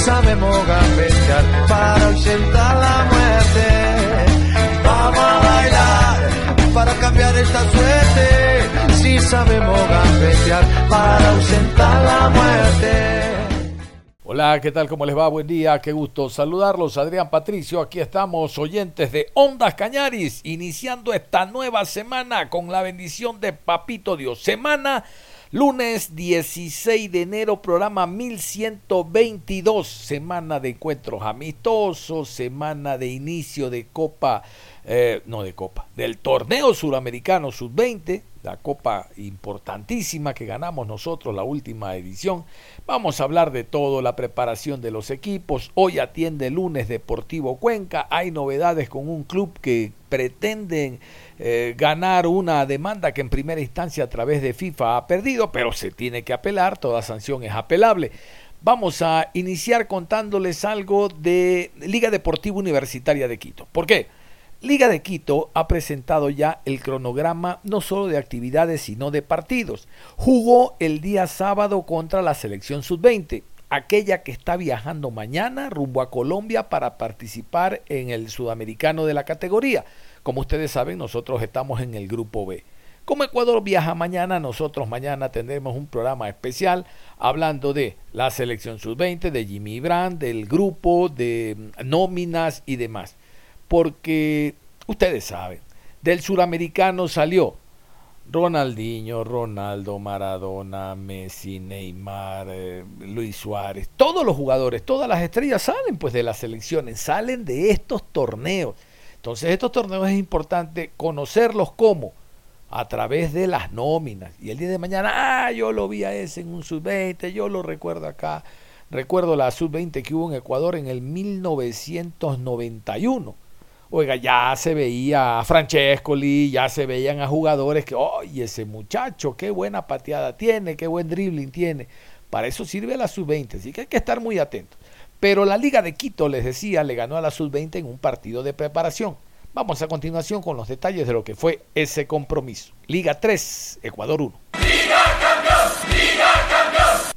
Sabemos gambetear para ausentar la muerte. Vamos a bailar para cambiar esta suerte. Si sabemos gambetear para ausentar la muerte. Hola, ¿qué tal? ¿Cómo les va? Buen día, qué gusto saludarlos. Adrián Patricio, aquí estamos, oyentes de Ondas Cañaris, iniciando esta nueva semana con la bendición de Papito Dios. Semana Lunes 16 de enero, programa 1122, semana de encuentros amistosos, semana de inicio de Copa, eh, no de Copa, del torneo suramericano sub-20, la copa importantísima que ganamos nosotros, la última edición. Vamos a hablar de todo, la preparación de los equipos. Hoy atiende lunes Deportivo Cuenca. Hay novedades con un club que pretenden eh, ganar una demanda que en primera instancia a través de FIFA ha perdido, pero se tiene que apelar, toda sanción es apelable. Vamos a iniciar contándoles algo de Liga Deportiva Universitaria de Quito. ¿Por qué? Liga de Quito ha presentado ya el cronograma no solo de actividades sino de partidos. Jugó el día sábado contra la selección sub-20, aquella que está viajando mañana rumbo a Colombia para participar en el sudamericano de la categoría. Como ustedes saben, nosotros estamos en el grupo B. Como Ecuador viaja mañana, nosotros mañana tendremos un programa especial hablando de la selección sub-20, de Jimmy Brand, del grupo, de nóminas y demás porque ustedes saben, del suramericano salió Ronaldinho, Ronaldo, Maradona, Messi, Neymar, eh, Luis Suárez, todos los jugadores, todas las estrellas salen pues de las selecciones, salen de estos torneos. Entonces estos torneos es importante conocerlos como a través de las nóminas. Y el día de mañana, ah, yo lo vi a ese en un sub-20, yo lo recuerdo acá. Recuerdo la sub-20 que hubo en Ecuador en el 1991 Oiga, ya se veía a Francescoli, ya se veían a jugadores que, oye, ese muchacho, qué buena pateada tiene, qué buen dribbling tiene. Para eso sirve la sub-20, así que hay que estar muy atentos. Pero la Liga de Quito, les decía, le ganó a la sub-20 en un partido de preparación. Vamos a continuación con los detalles de lo que fue ese compromiso. Liga 3, Ecuador 1. Liga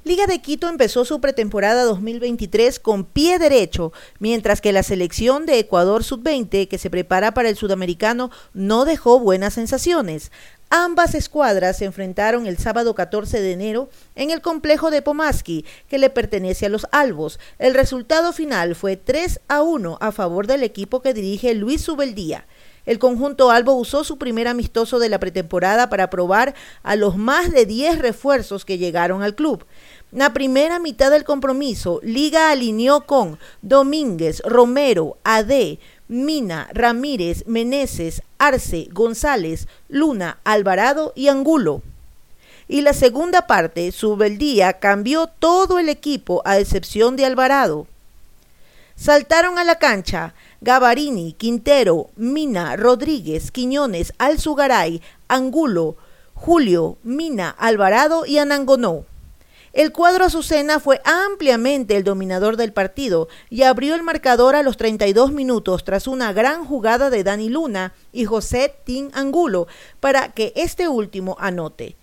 de Quito empezó su pretemporada 2023 con pie derecho, mientras que la selección de Ecuador Sub-20, que se prepara para el sudamericano, no dejó buenas sensaciones. Ambas escuadras se enfrentaron el sábado 14 de enero en el complejo de Pomaski, que le pertenece a los Albos. El resultado final fue 3 a 1 a favor del equipo que dirige Luis Subeldía. El conjunto Albo usó su primer amistoso de la pretemporada para probar a los más de 10 refuerzos que llegaron al club. La primera mitad del compromiso, Liga alineó con Domínguez, Romero, Ade, Mina, Ramírez, Meneses, Arce, González, Luna, Alvarado y Angulo. Y la segunda parte, Subeldía cambió todo el equipo a excepción de Alvarado. Saltaron a la cancha Gavarini, Quintero, Mina, Rodríguez, Quiñones, Alzugaray, Angulo, Julio, Mina, Alvarado y Anangonó. El cuadro azucena fue ampliamente el dominador del partido y abrió el marcador a los 32 minutos tras una gran jugada de Dani Luna y José Tin Angulo para que este último anote.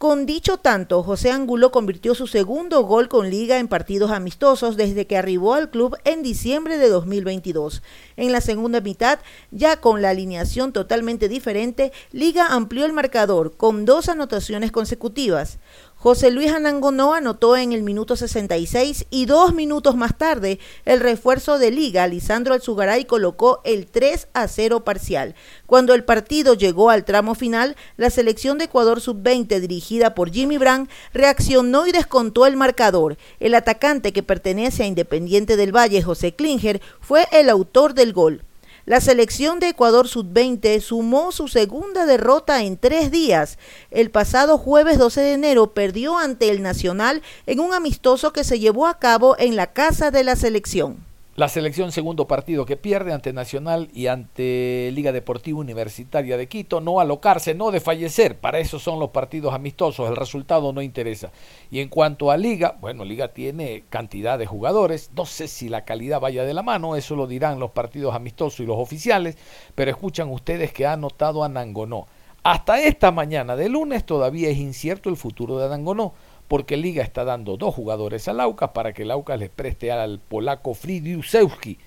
Con dicho tanto, José Angulo convirtió su segundo gol con liga en partidos amistosos desde que arribó al club en diciembre de 2022. En la segunda mitad, ya con la alineación totalmente diferente, Liga amplió el marcador con dos anotaciones consecutivas. José Luis Anangonó anotó en el minuto 66 y dos minutos más tarde el refuerzo de liga, Lisandro Alzugaray, colocó el 3 a 0 parcial. Cuando el partido llegó al tramo final, la selección de Ecuador sub-20 dirigida por Jimmy Brand reaccionó y descontó el marcador. El atacante que pertenece a Independiente del Valle, José Klinger, fue el autor del gol. La selección de Ecuador Sub-20 sumó su segunda derrota en tres días. El pasado jueves 12 de enero perdió ante el Nacional en un amistoso que se llevó a cabo en la casa de la selección. La selección segundo partido que pierde ante Nacional y ante Liga Deportiva Universitaria de Quito, no alocarse, no desfallecer, para eso son los partidos amistosos, el resultado no interesa. Y en cuanto a Liga, bueno, Liga tiene cantidad de jugadores, no sé si la calidad vaya de la mano, eso lo dirán los partidos amistosos y los oficiales, pero escuchan ustedes que ha anotado a Nangonó. Hasta esta mañana de lunes todavía es incierto el futuro de Nangonó porque Liga está dando dos jugadores al Aucas para que el Aucas les preste al polaco Fridiusewski.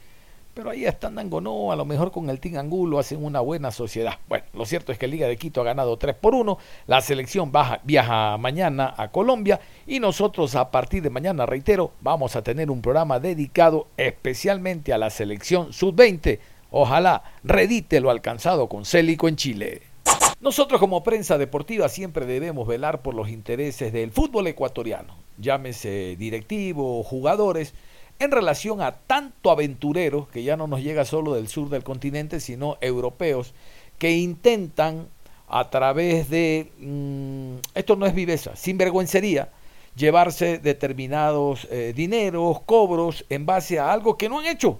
Pero ahí están no, a lo mejor con el Team Angulo hacen una buena sociedad. Bueno, lo cierto es que Liga de Quito ha ganado 3 por 1. La selección baja, viaja mañana a Colombia y nosotros a partir de mañana, reitero, vamos a tener un programa dedicado especialmente a la selección sub-20. Ojalá redite lo alcanzado con Célico en Chile. Nosotros como prensa deportiva siempre debemos velar por los intereses del fútbol ecuatoriano, llámese directivos, jugadores, en relación a tanto aventurero, que ya no nos llega solo del sur del continente, sino europeos, que intentan a través de, mm, esto no es viveza, sinvergüencería, llevarse determinados eh, dineros, cobros, en base a algo que no han hecho,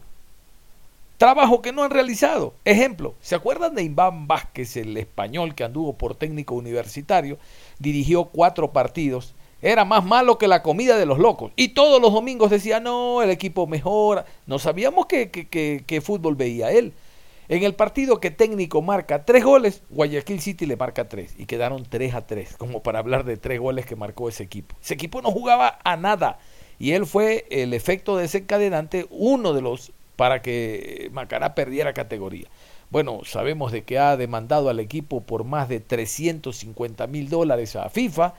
Trabajo que no han realizado. Ejemplo, ¿se acuerdan de Iván Vázquez, el español que anduvo por técnico universitario? Dirigió cuatro partidos. Era más malo que la comida de los locos. Y todos los domingos decía, no, el equipo mejora. No sabíamos qué, fútbol veía él. En el partido que técnico marca tres goles, Guayaquil City le marca tres. Y quedaron tres a tres, como para hablar de tres goles que marcó ese equipo. Ese equipo no jugaba a nada. Y él fue el efecto desencadenante, uno de los para que Macará perdiera categoría. Bueno, sabemos de que ha demandado al equipo por más de 350 mil dólares a FIFA.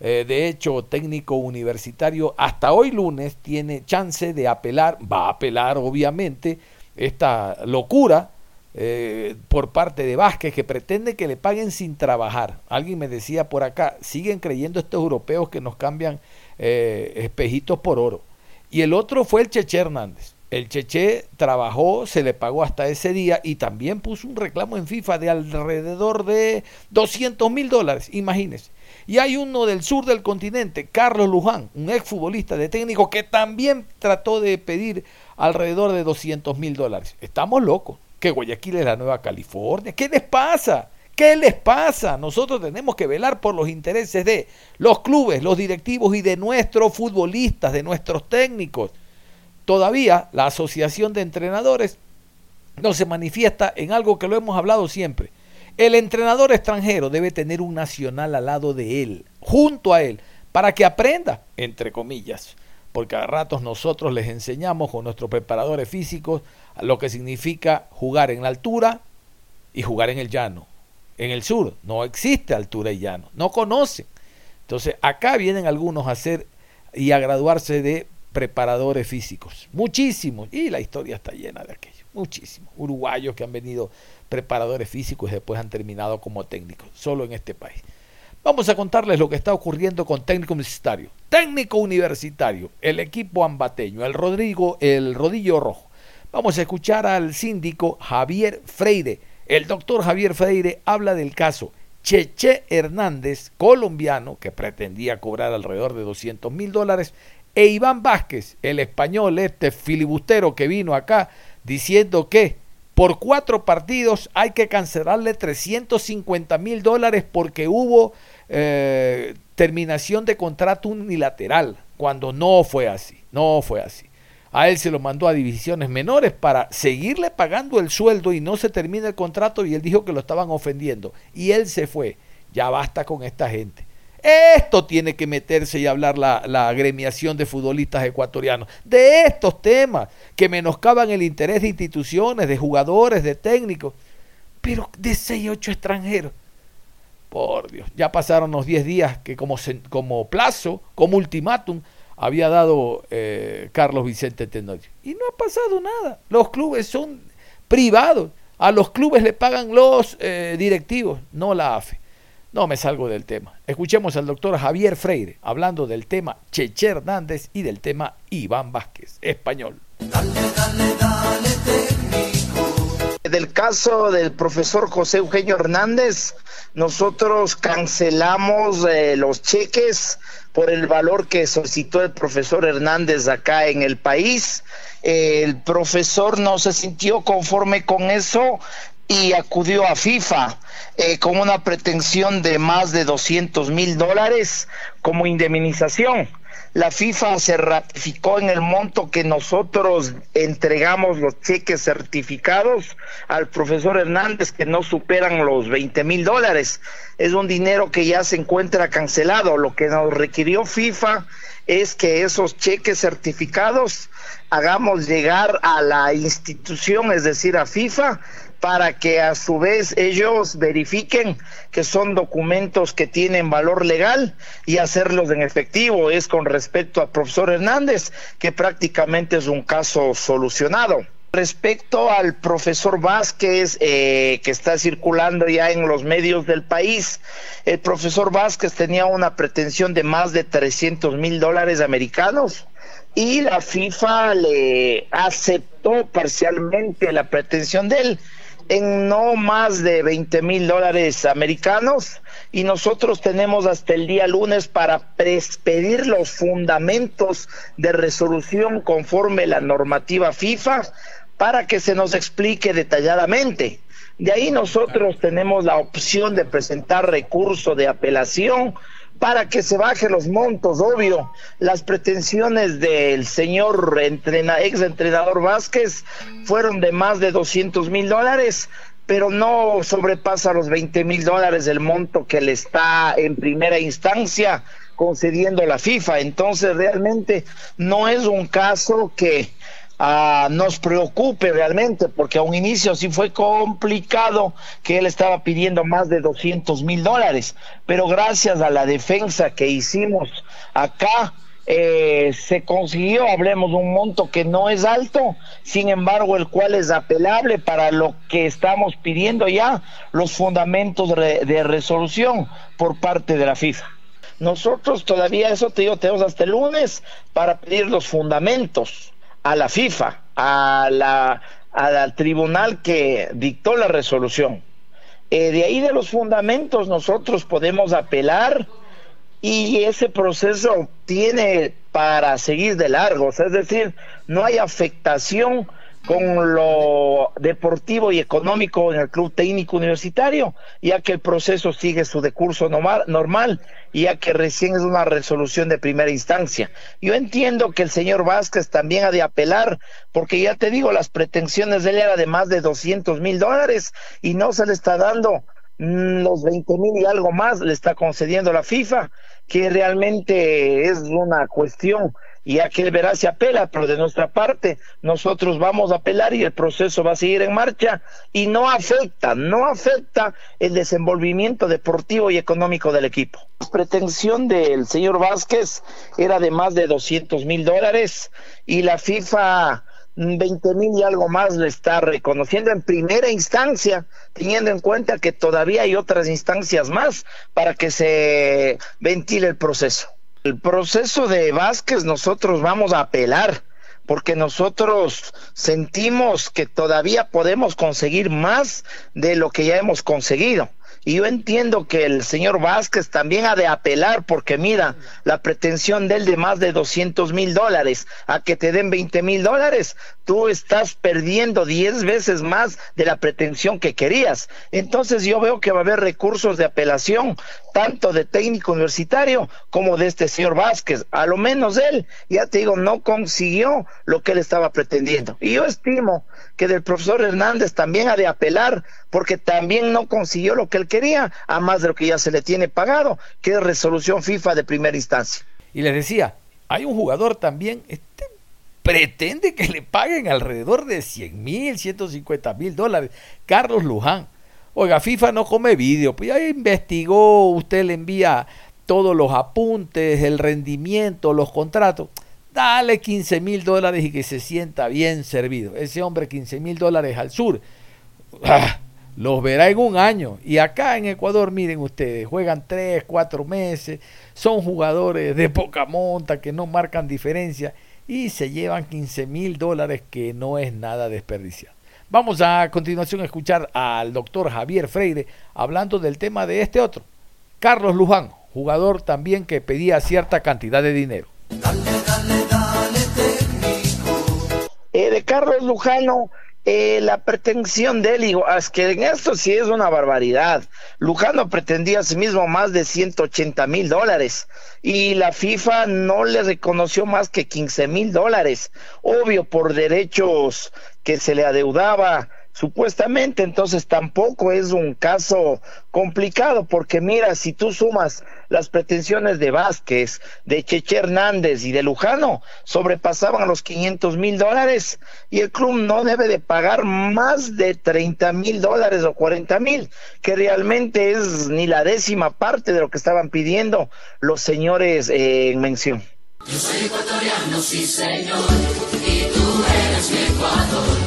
Eh, de hecho, técnico universitario hasta hoy lunes tiene chance de apelar, va a apelar obviamente esta locura eh, por parte de Vázquez que pretende que le paguen sin trabajar. Alguien me decía por acá, siguen creyendo estos europeos que nos cambian eh, espejitos por oro. Y el otro fue el Cheche Hernández. El Cheche trabajó, se le pagó hasta ese día y también puso un reclamo en FIFA de alrededor de 200 mil dólares, imagínense. Y hay uno del sur del continente, Carlos Luján, un exfutbolista de técnico que también trató de pedir alrededor de 200 mil dólares. Estamos locos. Que Guayaquil es la Nueva California. ¿Qué les pasa? ¿Qué les pasa? Nosotros tenemos que velar por los intereses de los clubes, los directivos y de nuestros futbolistas, de nuestros técnicos. Todavía la Asociación de Entrenadores no se manifiesta en algo que lo hemos hablado siempre. El entrenador extranjero debe tener un nacional al lado de él, junto a él, para que aprenda, entre comillas. Porque a ratos nosotros les enseñamos con nuestros preparadores físicos lo que significa jugar en la altura y jugar en el llano. En el sur no existe altura y llano, no conocen. Entonces acá vienen algunos a hacer y a graduarse de preparadores físicos, muchísimos, y la historia está llena de aquello, muchísimos, uruguayos que han venido preparadores físicos y después han terminado como técnicos, solo en este país. Vamos a contarles lo que está ocurriendo con técnico universitario. Técnico universitario, el equipo ambateño, el Rodrigo, el Rodillo Rojo. Vamos a escuchar al síndico Javier Freire. El doctor Javier Freire habla del caso Cheche Hernández, colombiano, que pretendía cobrar alrededor de 200 mil dólares e Iván Vázquez, el español, este filibustero que vino acá diciendo que por cuatro partidos hay que cancelarle 350 mil dólares porque hubo eh, terminación de contrato unilateral, cuando no fue así, no fue así. A él se lo mandó a divisiones menores para seguirle pagando el sueldo y no se termina el contrato y él dijo que lo estaban ofendiendo. Y él se fue. Ya basta con esta gente. Esto tiene que meterse y hablar la, agremiación de futbolistas ecuatorianos. De estos temas que menoscaban el interés de instituciones, de jugadores, de técnicos. Pero de 6 8 extranjeros. Por Dios, ya pasaron los 10 días que como, como plazo, como ultimátum, había dado eh, Carlos Vicente Tenorio. Y no ha pasado nada. Los clubes son privados. A los clubes le pagan los eh, directivos, no la AFE. No me salgo del tema. Escuchemos al doctor Javier Freire hablando del tema Cheche Hernández y del tema Iván Vázquez, español. Del caso del profesor José Eugenio Hernández, nosotros cancelamos eh, los cheques por el valor que solicitó el profesor Hernández acá en el país. el profesor no se sintió conforme con eso y acudió a FIFA eh, con una pretensión de más de 200 mil dólares como indemnización la FIFA se ratificó en el monto que nosotros entregamos los cheques certificados al profesor Hernández que no superan los 20 mil dólares. Es un dinero que ya se encuentra cancelado. Lo que nos requirió FIFA es que esos cheques certificados hagamos llegar a la institución, es decir, a FIFA, para que a su vez ellos verifiquen que son documentos que tienen valor legal y hacerlos en efectivo. Es con respecto al profesor Hernández, que prácticamente es un caso solucionado. Respecto al profesor Vázquez, eh, que está circulando ya en los medios del país, el profesor Vázquez tenía una pretensión de más de 300 mil dólares americanos y la FIFA le aceptó parcialmente la pretensión de él en no más de 20 mil dólares americanos y nosotros tenemos hasta el día lunes para pedir los fundamentos de resolución conforme la normativa FIFA para que se nos explique detalladamente. De ahí nosotros tenemos la opción de presentar recurso de apelación para que se bajen los montos, obvio. Las pretensiones del señor ex entrenador Vázquez fueron de más de 200 mil dólares, pero no sobrepasa los 20 mil dólares el monto que le está en primera instancia concediendo la FIFA. Entonces realmente no es un caso que nos preocupe realmente, porque a un inicio sí fue complicado que él estaba pidiendo más de 200 mil dólares, pero gracias a la defensa que hicimos acá, eh, se consiguió, hablemos de un monto que no es alto, sin embargo, el cual es apelable para lo que estamos pidiendo ya, los fundamentos de resolución por parte de la FIFA. Nosotros todavía, eso te digo, tenemos hasta el lunes para pedir los fundamentos a la FIFA, a la, al tribunal que dictó la resolución. Eh, de ahí de los fundamentos nosotros podemos apelar y ese proceso tiene para seguir de largo, es decir, no hay afectación con lo deportivo y económico en el club técnico universitario, ya que el proceso sigue su decurso normal, ya que recién es una resolución de primera instancia. Yo entiendo que el señor Vázquez también ha de apelar, porque ya te digo, las pretensiones de él eran de más de 200 mil dólares y no se le está dando mm, los 20 mil y algo más, le está concediendo la FIFA, que realmente es una cuestión y a que verá si apela, pero de nuestra parte nosotros vamos a apelar y el proceso va a seguir en marcha y no afecta, no afecta el desenvolvimiento deportivo y económico del equipo. La pretensión del señor Vázquez era de más de 200 mil dólares y la FIFA 20 mil y algo más le está reconociendo en primera instancia, teniendo en cuenta que todavía hay otras instancias más para que se ventile el proceso. El proceso de Vázquez nosotros vamos a apelar porque nosotros sentimos que todavía podemos conseguir más de lo que ya hemos conseguido. Y yo entiendo que el señor Vázquez también ha de apelar porque mira, la pretensión de él de más de 200 mil dólares a que te den 20 mil dólares, tú estás perdiendo 10 veces más de la pretensión que querías. Entonces yo veo que va a haber recursos de apelación, tanto de técnico universitario como de este señor Vázquez. A lo menos él, ya te digo, no consiguió lo que él estaba pretendiendo. Y yo estimo que del profesor Hernández también ha de apelar porque también no consiguió lo que él quería, a más de lo que ya se le tiene pagado, que es resolución FIFA de primera instancia. Y les decía, hay un jugador también, este pretende que le paguen alrededor de 100 mil, 150 mil dólares. Carlos Luján. Oiga, FIFA no come vídeo, pues ya investigó, usted le envía todos los apuntes, el rendimiento, los contratos. Dale 15 mil dólares y que se sienta bien servido. Ese hombre 15 mil dólares al sur. Ah, los verá en un año. Y acá en Ecuador, miren ustedes, juegan tres, cuatro meses, son jugadores de poca monta que no marcan diferencia y se llevan 15 mil dólares que no es nada desperdiciado. Vamos a continuación a escuchar al doctor Javier Freire hablando del tema de este otro, Carlos Luján, jugador también que pedía cierta cantidad de dinero. Eh, de Carlos Lujano, eh, la pretensión de él, digo, es que en esto sí es una barbaridad. Lujano pretendía a sí mismo más de 180 mil dólares y la FIFA no le reconoció más que 15 mil dólares, obvio por derechos que se le adeudaba supuestamente, entonces tampoco es un caso complicado, porque mira, si tú sumas las pretensiones de Vázquez, de Cheche Hernández y de Lujano, sobrepasaban los 500 mil dólares y el club no debe de pagar más de 30 mil dólares o 40 mil, que realmente es ni la décima parte de lo que estaban pidiendo los señores eh, en mención. Yo soy ecuatoriano, sí señor, y tú eres Ecuador.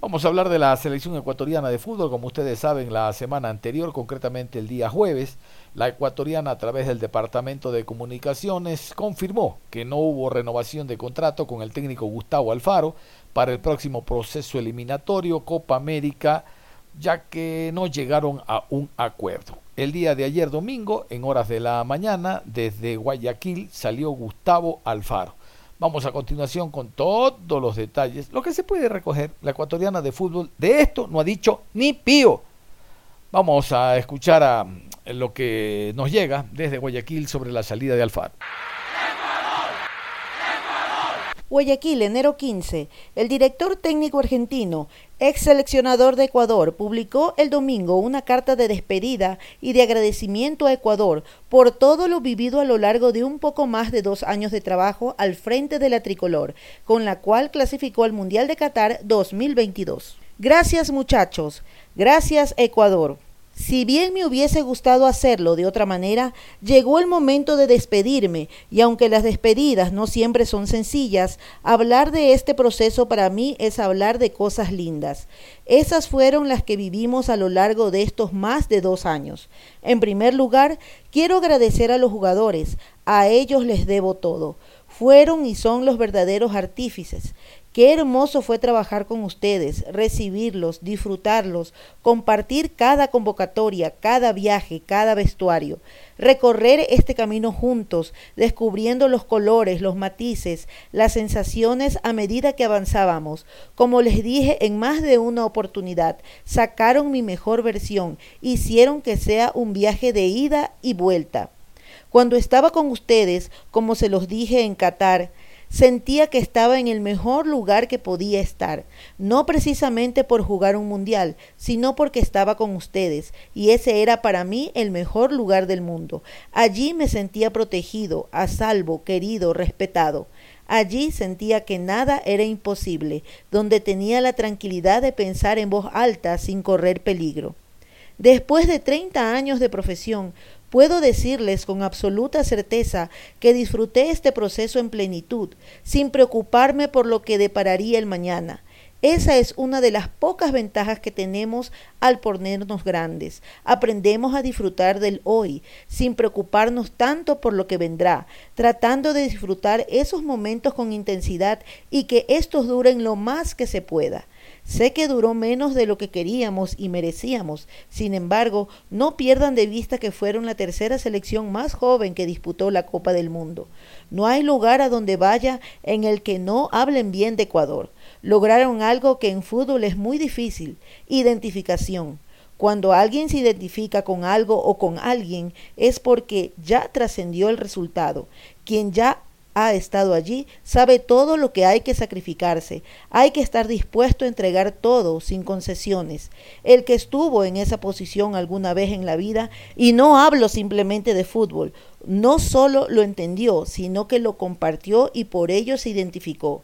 Vamos a hablar de la selección ecuatoriana de fútbol. Como ustedes saben, la semana anterior, concretamente el día jueves, la ecuatoriana a través del Departamento de Comunicaciones confirmó que no hubo renovación de contrato con el técnico Gustavo Alfaro para el próximo proceso eliminatorio Copa América, ya que no llegaron a un acuerdo. El día de ayer domingo, en horas de la mañana, desde Guayaquil salió Gustavo Alfaro. Vamos a continuación con todos los detalles. Lo que se puede recoger, la ecuatoriana de fútbol, de esto no ha dicho ni pío. Vamos a escuchar a lo que nos llega desde Guayaquil sobre la salida de Alfaro. Guayaquil, enero 15. El director técnico argentino, ex seleccionador de Ecuador, publicó el domingo una carta de despedida y de agradecimiento a Ecuador por todo lo vivido a lo largo de un poco más de dos años de trabajo al frente de la tricolor, con la cual clasificó al Mundial de Qatar 2022. Gracias muchachos. Gracias Ecuador. Si bien me hubiese gustado hacerlo de otra manera, llegó el momento de despedirme, y aunque las despedidas no siempre son sencillas, hablar de este proceso para mí es hablar de cosas lindas. Esas fueron las que vivimos a lo largo de estos más de dos años. En primer lugar, quiero agradecer a los jugadores, a ellos les debo todo. Fueron y son los verdaderos artífices. Qué hermoso fue trabajar con ustedes, recibirlos, disfrutarlos, compartir cada convocatoria, cada viaje, cada vestuario, recorrer este camino juntos, descubriendo los colores, los matices, las sensaciones a medida que avanzábamos. Como les dije en más de una oportunidad, sacaron mi mejor versión, hicieron que sea un viaje de ida y vuelta. Cuando estaba con ustedes, como se los dije en Qatar, sentía que estaba en el mejor lugar que podía estar, no precisamente por jugar un mundial, sino porque estaba con ustedes, y ese era para mí el mejor lugar del mundo. Allí me sentía protegido, a salvo, querido, respetado. Allí sentía que nada era imposible, donde tenía la tranquilidad de pensar en voz alta sin correr peligro. Después de treinta años de profesión, Puedo decirles con absoluta certeza que disfruté este proceso en plenitud, sin preocuparme por lo que depararía el mañana. Esa es una de las pocas ventajas que tenemos al ponernos grandes. Aprendemos a disfrutar del hoy, sin preocuparnos tanto por lo que vendrá, tratando de disfrutar esos momentos con intensidad y que estos duren lo más que se pueda. Sé que duró menos de lo que queríamos y merecíamos. Sin embargo, no pierdan de vista que fueron la tercera selección más joven que disputó la Copa del Mundo. No hay lugar a donde vaya en el que no hablen bien de Ecuador. Lograron algo que en fútbol es muy difícil, identificación. Cuando alguien se identifica con algo o con alguien es porque ya trascendió el resultado. Quien ya ha estado allí, sabe todo lo que hay que sacrificarse. Hay que estar dispuesto a entregar todo sin concesiones. El que estuvo en esa posición alguna vez en la vida, y no hablo simplemente de fútbol, no solo lo entendió, sino que lo compartió y por ello se identificó.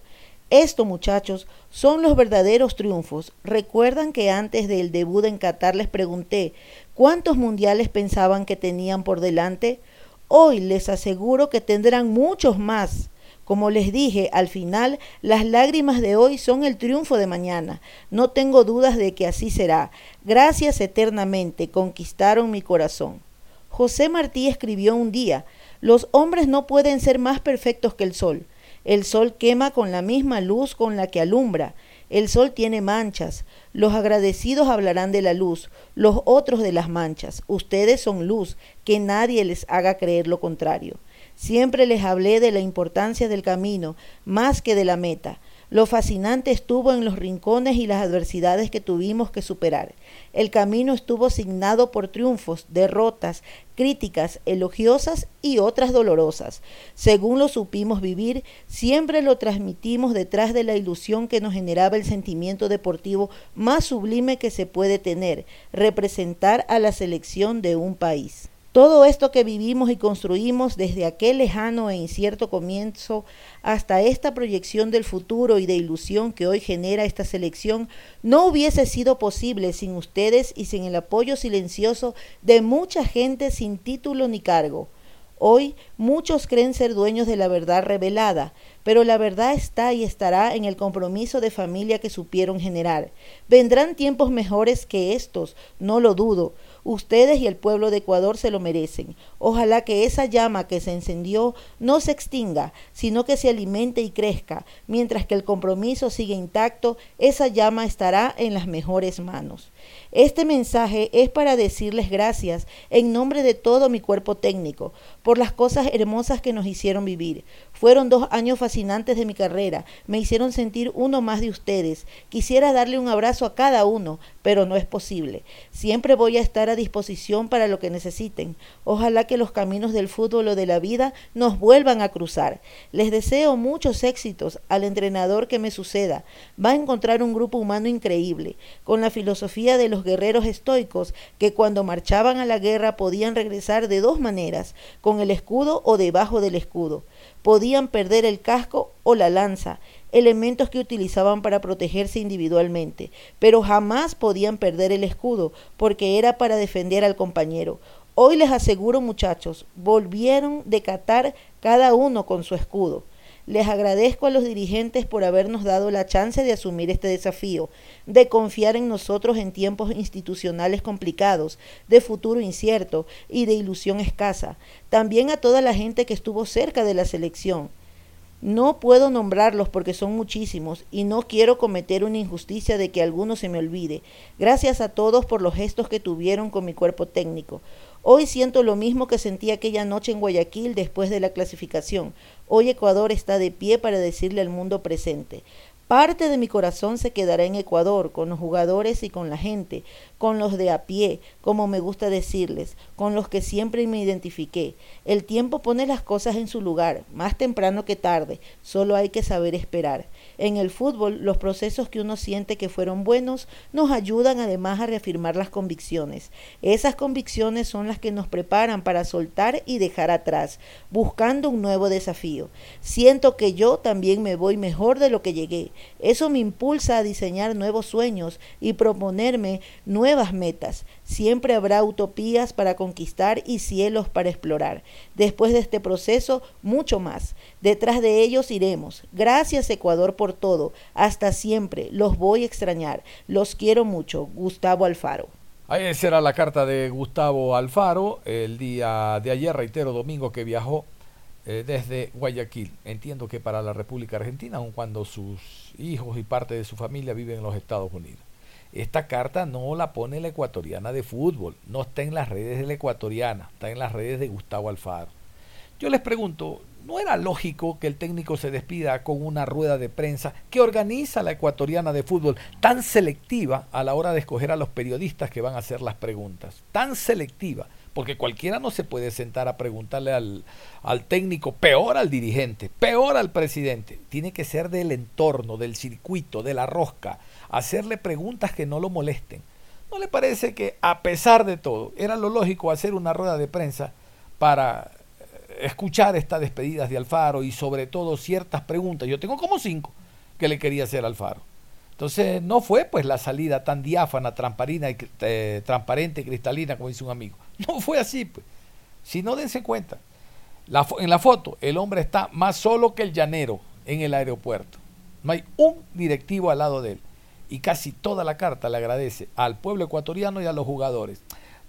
Esto, muchachos, son los verdaderos triunfos. Recuerdan que antes del debut en Qatar les pregunté cuántos mundiales pensaban que tenían por delante. Hoy les aseguro que tendrán muchos más. Como les dije, al final las lágrimas de hoy son el triunfo de mañana. No tengo dudas de que así será. Gracias eternamente, conquistaron mi corazón. José Martí escribió un día, los hombres no pueden ser más perfectos que el sol. El sol quema con la misma luz con la que alumbra. El sol tiene manchas. Los agradecidos hablarán de la luz, los otros de las manchas. Ustedes son luz, que nadie les haga creer lo contrario. Siempre les hablé de la importancia del camino, más que de la meta. Lo fascinante estuvo en los rincones y las adversidades que tuvimos que superar. El camino estuvo signado por triunfos, derrotas, críticas elogiosas y otras dolorosas. Según lo supimos vivir, siempre lo transmitimos detrás de la ilusión que nos generaba el sentimiento deportivo más sublime que se puede tener, representar a la selección de un país. Todo esto que vivimos y construimos desde aquel lejano e incierto comienzo hasta esta proyección del futuro y de ilusión que hoy genera esta selección no hubiese sido posible sin ustedes y sin el apoyo silencioso de mucha gente sin título ni cargo. Hoy muchos creen ser dueños de la verdad revelada, pero la verdad está y estará en el compromiso de familia que supieron generar. Vendrán tiempos mejores que estos, no lo dudo, Ustedes y el pueblo de Ecuador se lo merecen. Ojalá que esa llama que se encendió no se extinga, sino que se alimente y crezca. Mientras que el compromiso sigue intacto, esa llama estará en las mejores manos. Este mensaje es para decirles gracias en nombre de todo mi cuerpo técnico por las cosas hermosas que nos hicieron vivir. Fueron dos años fascinantes de mi carrera, me hicieron sentir uno más de ustedes. Quisiera darle un abrazo a cada uno, pero no es posible. Siempre voy a estar a disposición para lo que necesiten. Ojalá que los caminos del fútbol o de la vida nos vuelvan a cruzar. Les deseo muchos éxitos al entrenador que me suceda. Va a encontrar un grupo humano increíble, con la filosofía de los guerreros estoicos que cuando marchaban a la guerra podían regresar de dos maneras, con el escudo o debajo del escudo. Podían perder el casco o la lanza, elementos que utilizaban para protegerse individualmente, pero jamás podían perder el escudo, porque era para defender al compañero. Hoy les aseguro, muchachos, volvieron de Qatar cada uno con su escudo. Les agradezco a los dirigentes por habernos dado la chance de asumir este desafío, de confiar en nosotros en tiempos institucionales complicados, de futuro incierto y de ilusión escasa. También a toda la gente que estuvo cerca de la selección. No puedo nombrarlos porque son muchísimos y no quiero cometer una injusticia de que alguno se me olvide. Gracias a todos por los gestos que tuvieron con mi cuerpo técnico. Hoy siento lo mismo que sentí aquella noche en Guayaquil después de la clasificación. Hoy Ecuador está de pie para decirle al mundo presente. Parte de mi corazón se quedará en Ecuador, con los jugadores y con la gente, con los de a pie, como me gusta decirles, con los que siempre me identifiqué. El tiempo pone las cosas en su lugar, más temprano que tarde, solo hay que saber esperar. En el fútbol, los procesos que uno siente que fueron buenos nos ayudan además a reafirmar las convicciones. Esas convicciones son las que nos preparan para soltar y dejar atrás, buscando un nuevo desafío. Siento que yo también me voy mejor de lo que llegué. Eso me impulsa a diseñar nuevos sueños y proponerme nuevas metas. Siempre habrá utopías para conquistar y cielos para explorar. Después de este proceso, mucho más. Detrás de ellos iremos. Gracias Ecuador por todo. Hasta siempre. Los voy a extrañar. Los quiero mucho. Gustavo Alfaro. Ahí será la carta de Gustavo Alfaro el día de ayer, reitero, domingo que viajó eh, desde Guayaquil. Entiendo que para la República Argentina, aun cuando sus hijos y parte de su familia viven en los Estados Unidos. Esta carta no la pone la ecuatoriana de fútbol, no está en las redes de la ecuatoriana, está en las redes de Gustavo Alfaro. Yo les pregunto, ¿no era lógico que el técnico se despida con una rueda de prensa que organiza la ecuatoriana de fútbol tan selectiva a la hora de escoger a los periodistas que van a hacer las preguntas? Tan selectiva, porque cualquiera no se puede sentar a preguntarle al, al técnico, peor al dirigente, peor al presidente. Tiene que ser del entorno, del circuito, de la rosca hacerle preguntas que no lo molesten. ¿No le parece que a pesar de todo era lo lógico hacer una rueda de prensa para eh, escuchar estas despedidas de Alfaro y sobre todo ciertas preguntas? Yo tengo como cinco que le quería hacer a Alfaro. Entonces no fue pues la salida tan diáfana, transparina y, eh, transparente y cristalina como dice un amigo. No fue así pues. Si no dense cuenta. En la foto el hombre está más solo que el llanero en el aeropuerto. No hay un directivo al lado de él y casi toda la carta le agradece al pueblo ecuatoriano y a los jugadores,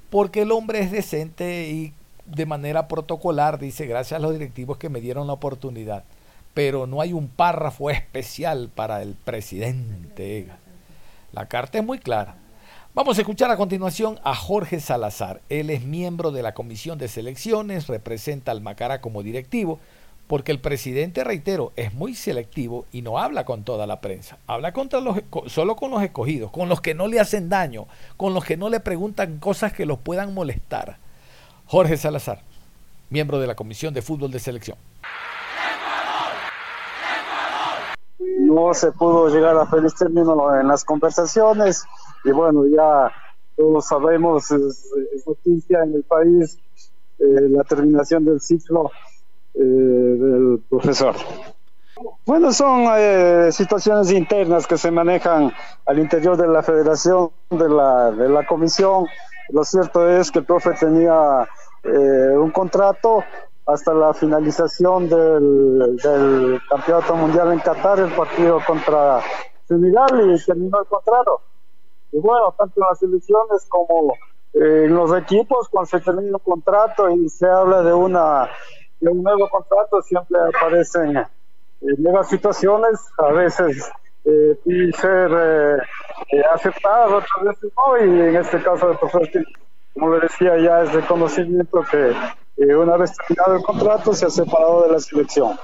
porque el hombre es decente y de manera protocolar dice gracias a los directivos que me dieron la oportunidad. pero no hay un párrafo especial para el presidente. La carta es muy clara. Vamos a escuchar a continuación a Jorge Salazar. Él es miembro de la Comisión de Selecciones, representa al Macará como directivo, porque el presidente, reitero, es muy selectivo y no habla con toda la prensa. Habla contra los, solo con los escogidos, con los que no le hacen daño, con los que no le preguntan cosas que los puedan molestar. Jorge Salazar, miembro de la Comisión de Fútbol de Selección. No se pudo llegar a feliz término en las conversaciones y bueno, ya todos sabemos, es, noticia en el país eh, la terminación del ciclo eh, del profesor. Bueno, son eh, situaciones internas que se manejan al interior de la federación, de la, de la comisión. Lo cierto es que el profe tenía un contrato hasta la finalización del, del campeonato mundial en Qatar, el partido contra Senegal y terminó el contrato. Y bueno, tanto en las elecciones como eh, en los equipos, cuando se termina un contrato y se habla de una de un nuevo contrato, siempre aparecen eh, nuevas situaciones, a veces eh, y ser eh, eh, aceptadas, otras veces no, y en este caso de profesor, como le decía, ya es de conocimiento que una vez terminado el contrato se ha separado de la selección.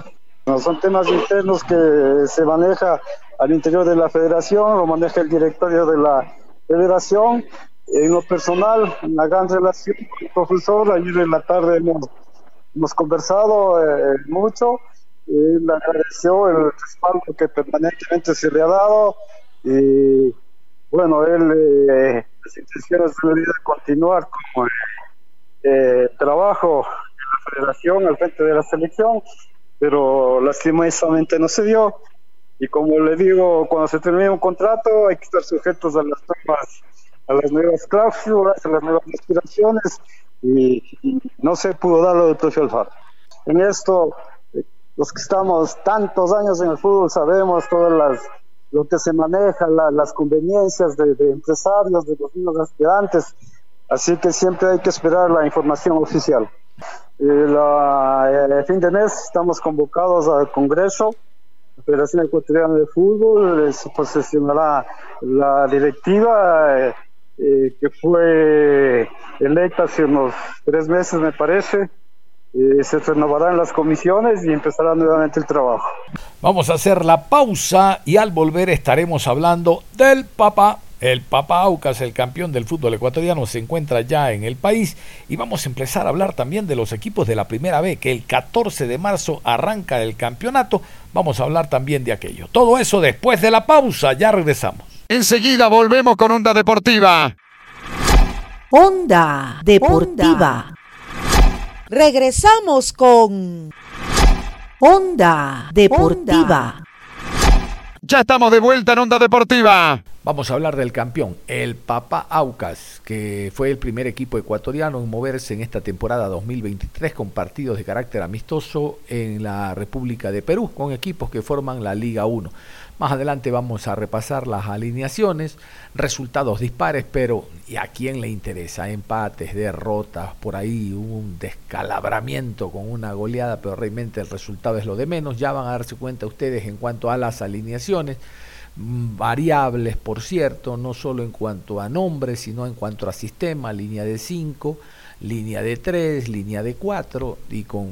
No, son temas internos que se maneja al interior de la federación, lo maneja el directorio de la federación. En lo personal, una gran relación con el profesor. Ayer en la tarde hemos, hemos conversado eh, mucho. Le agradeció el respaldo que permanentemente se le ha dado. Y bueno, él, eh, intenciones de continuar como eh, trabajo en la federación al frente de la selección, pero lastimosamente no se dio y como le digo, cuando se termine un contrato hay que estar sujetos a las nuevas, a las nuevas cláusulas, a las nuevas aspiraciones y, no se pudo dar lo del profe Alfaro. En esto, los que estamos tantos años en el fútbol sabemos todas las lo que se maneja, las conveniencias de, empresarios, de los mismos aspirantes, así que siempre hay que esperar la información oficial. El, el fin de mes estamos convocados al Congreso Federación Ecuatoriana de Fútbol, se posesionará la directiva eh, eh, que fue electa hace unos tres meses, me parece. Eh, se renovarán las comisiones y empezará nuevamente el trabajo. Vamos a hacer la pausa y al volver estaremos hablando del papá el Papa Aucas, el campeón del fútbol ecuatoriano, se encuentra ya en el país y vamos a empezar a hablar también de los equipos de la primera B, que el 14 de marzo arranca el campeonato. Vamos a hablar también de aquello. Todo eso después de la pausa, ya regresamos. Enseguida volvemos con Onda Deportiva. Onda Deportiva. Regresamos con Onda Deportiva. Ya estamos de vuelta en Onda Deportiva. Vamos a hablar del campeón, el Papa Aucas, que fue el primer equipo ecuatoriano en moverse en esta temporada 2023 con partidos de carácter amistoso en la República de Perú, con equipos que forman la Liga 1. Más adelante vamos a repasar las alineaciones, resultados dispares, pero ¿y a quién le interesa? Empates, derrotas, por ahí un descalabramiento con una goleada, pero realmente el resultado es lo de menos. Ya van a darse cuenta ustedes en cuanto a las alineaciones variables, por cierto, no solo en cuanto a nombres, sino en cuanto a sistema, línea de 5, línea de 3, línea de 4 y con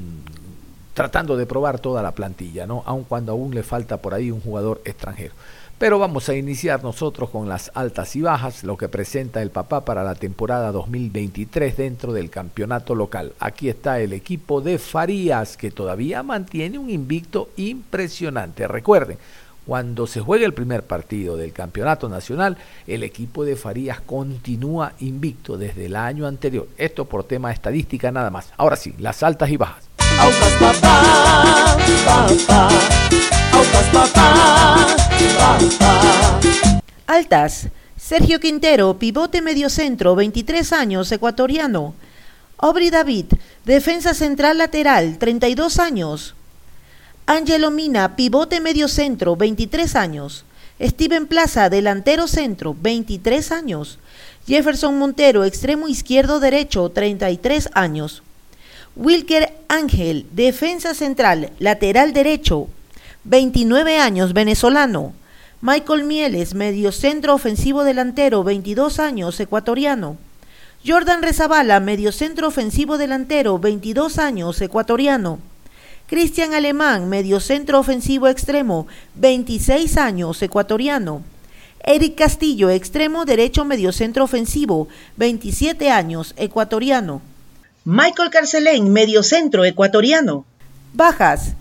tratando de probar toda la plantilla, ¿no? Aun cuando aún le falta por ahí un jugador extranjero. Pero vamos a iniciar nosotros con las altas y bajas, lo que presenta el papá para la temporada 2023 dentro del campeonato local. Aquí está el equipo de Farías, que todavía mantiene un invicto impresionante. Recuerden, cuando se juegue el primer partido del campeonato nacional, el equipo de Farías continúa invicto desde el año anterior. Esto por tema estadística nada más. Ahora sí, las altas y bajas. Altas. Sergio Quintero, pivote mediocentro, 23 años, ecuatoriano. Obri David, defensa central lateral, 32 años. Angelo Mina, pivote medio centro, 23 años. Steven Plaza, delantero centro, 23 años. Jefferson Montero, extremo izquierdo derecho, 33 años. Wilker Ángel, defensa central, lateral derecho, 29 años, venezolano. Michael Mieles, mediocentro ofensivo delantero, 22 años, ecuatoriano. Jordan Rezabala, mediocentro ofensivo delantero, 22 años, ecuatoriano. Cristian Alemán, mediocentro ofensivo extremo, 26 años, ecuatoriano. Eric Castillo, extremo derecho mediocentro ofensivo, 27 años, ecuatoriano. Michael Carcelén, mediocentro ecuatoriano. Bajas.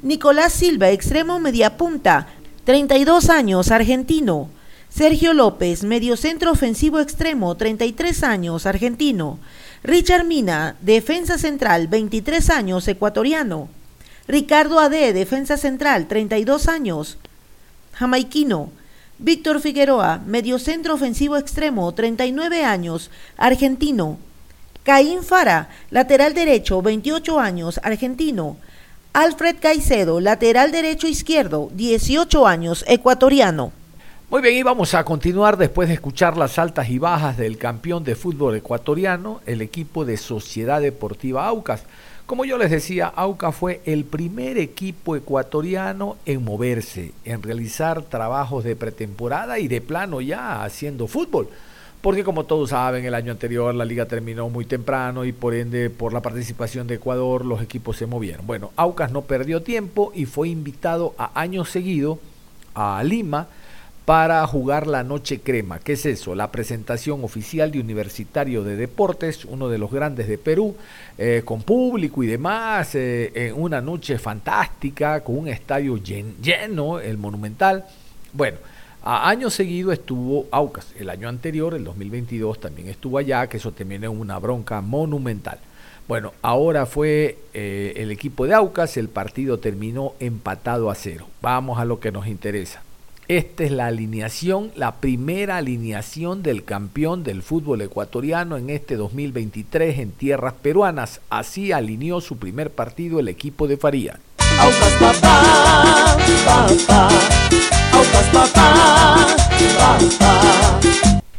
Nicolás Silva, extremo mediapunta, 32 años, argentino. Sergio López, mediocentro ofensivo extremo, 33 años, argentino. Richard Mina, defensa central, 23 años, ecuatoriano. Ricardo Ade, defensa central, 32 años, jamaiquino. Víctor Figueroa, mediocentro ofensivo extremo, 39 años, argentino. Caín Fara, lateral derecho, 28 años, argentino. Alfred Caicedo, lateral derecho izquierdo, 18 años, ecuatoriano. Muy bien, y vamos a continuar después de escuchar las altas y bajas del campeón de fútbol ecuatoriano, el equipo de Sociedad Deportiva Aucas. Como yo les decía, Aucas fue el primer equipo ecuatoriano en moverse, en realizar trabajos de pretemporada y de plano ya haciendo fútbol. Porque como todos saben, el año anterior la liga terminó muy temprano y por ende por la participación de Ecuador los equipos se movieron. Bueno, Aucas no perdió tiempo y fue invitado a año seguido a Lima para jugar la Noche Crema. ¿Qué es eso? La presentación oficial de Universitario de Deportes, uno de los grandes de Perú, eh, con público y demás, eh, en una noche fantástica, con un estadio lleno, el Monumental. Bueno, a año seguido estuvo Aucas. El año anterior, el 2022, también estuvo allá, que eso también es una bronca monumental. Bueno, ahora fue eh, el equipo de Aucas, el partido terminó empatado a cero. Vamos a lo que nos interesa. Esta es la alineación, la primera alineación del campeón del fútbol ecuatoriano en este 2023 en tierras peruanas. Así alineó su primer partido el equipo de Faría.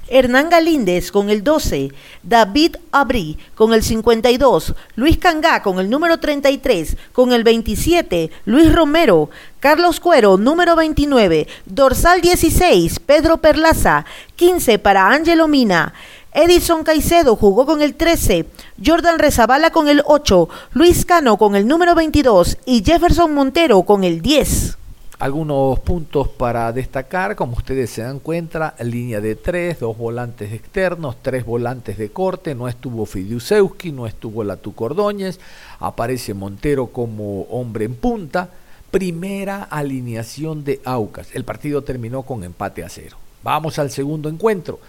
Hernán Galíndez con el 12, David Abri con el 52, Luis Cangá con el número 33, con el 27, Luis Romero, Carlos Cuero, número 29, dorsal 16, Pedro Perlaza, 15 para Ángelo Mina, Edison Caicedo jugó con el 13, Jordan Rezabala con el 8, Luis Cano con el número 22 y Jefferson Montero con el 10. Algunos puntos para destacar, como ustedes se dan cuenta, línea de tres, dos volantes externos, tres volantes de corte, no estuvo Fidiusewski, no estuvo Latu Cordóñez, aparece Montero como hombre en punta, primera alineación de Aucas. El partido terminó con empate a cero. Vamos al segundo encuentro.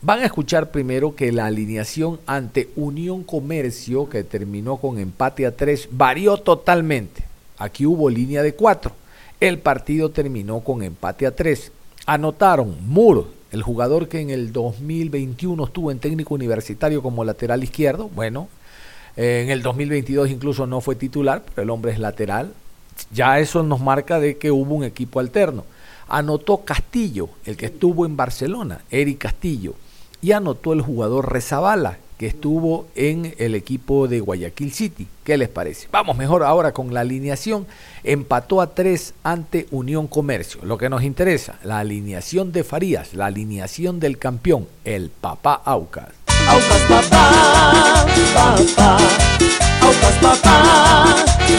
Van a escuchar primero que la alineación ante Unión Comercio, que terminó con empate a tres, varió totalmente. Aquí hubo línea de cuatro el partido terminó con empate a tres. Anotaron Moore, el jugador que en el 2021 estuvo en técnico universitario como lateral izquierdo. Bueno, en el 2022 incluso no fue titular, pero el hombre es lateral. Ya eso nos marca de que hubo un equipo alterno. Anotó Castillo, el que estuvo en Barcelona, Eric Castillo. Y anotó el jugador Rezabala, que estuvo en el equipo de Guayaquil City. ¿Qué les parece? Vamos mejor ahora con la alineación. Empató a tres ante Unión Comercio. Lo que nos interesa, la alineación de Farías, la alineación del campeón, el papá Aucas. Aucas papá, papá, Aucas papá,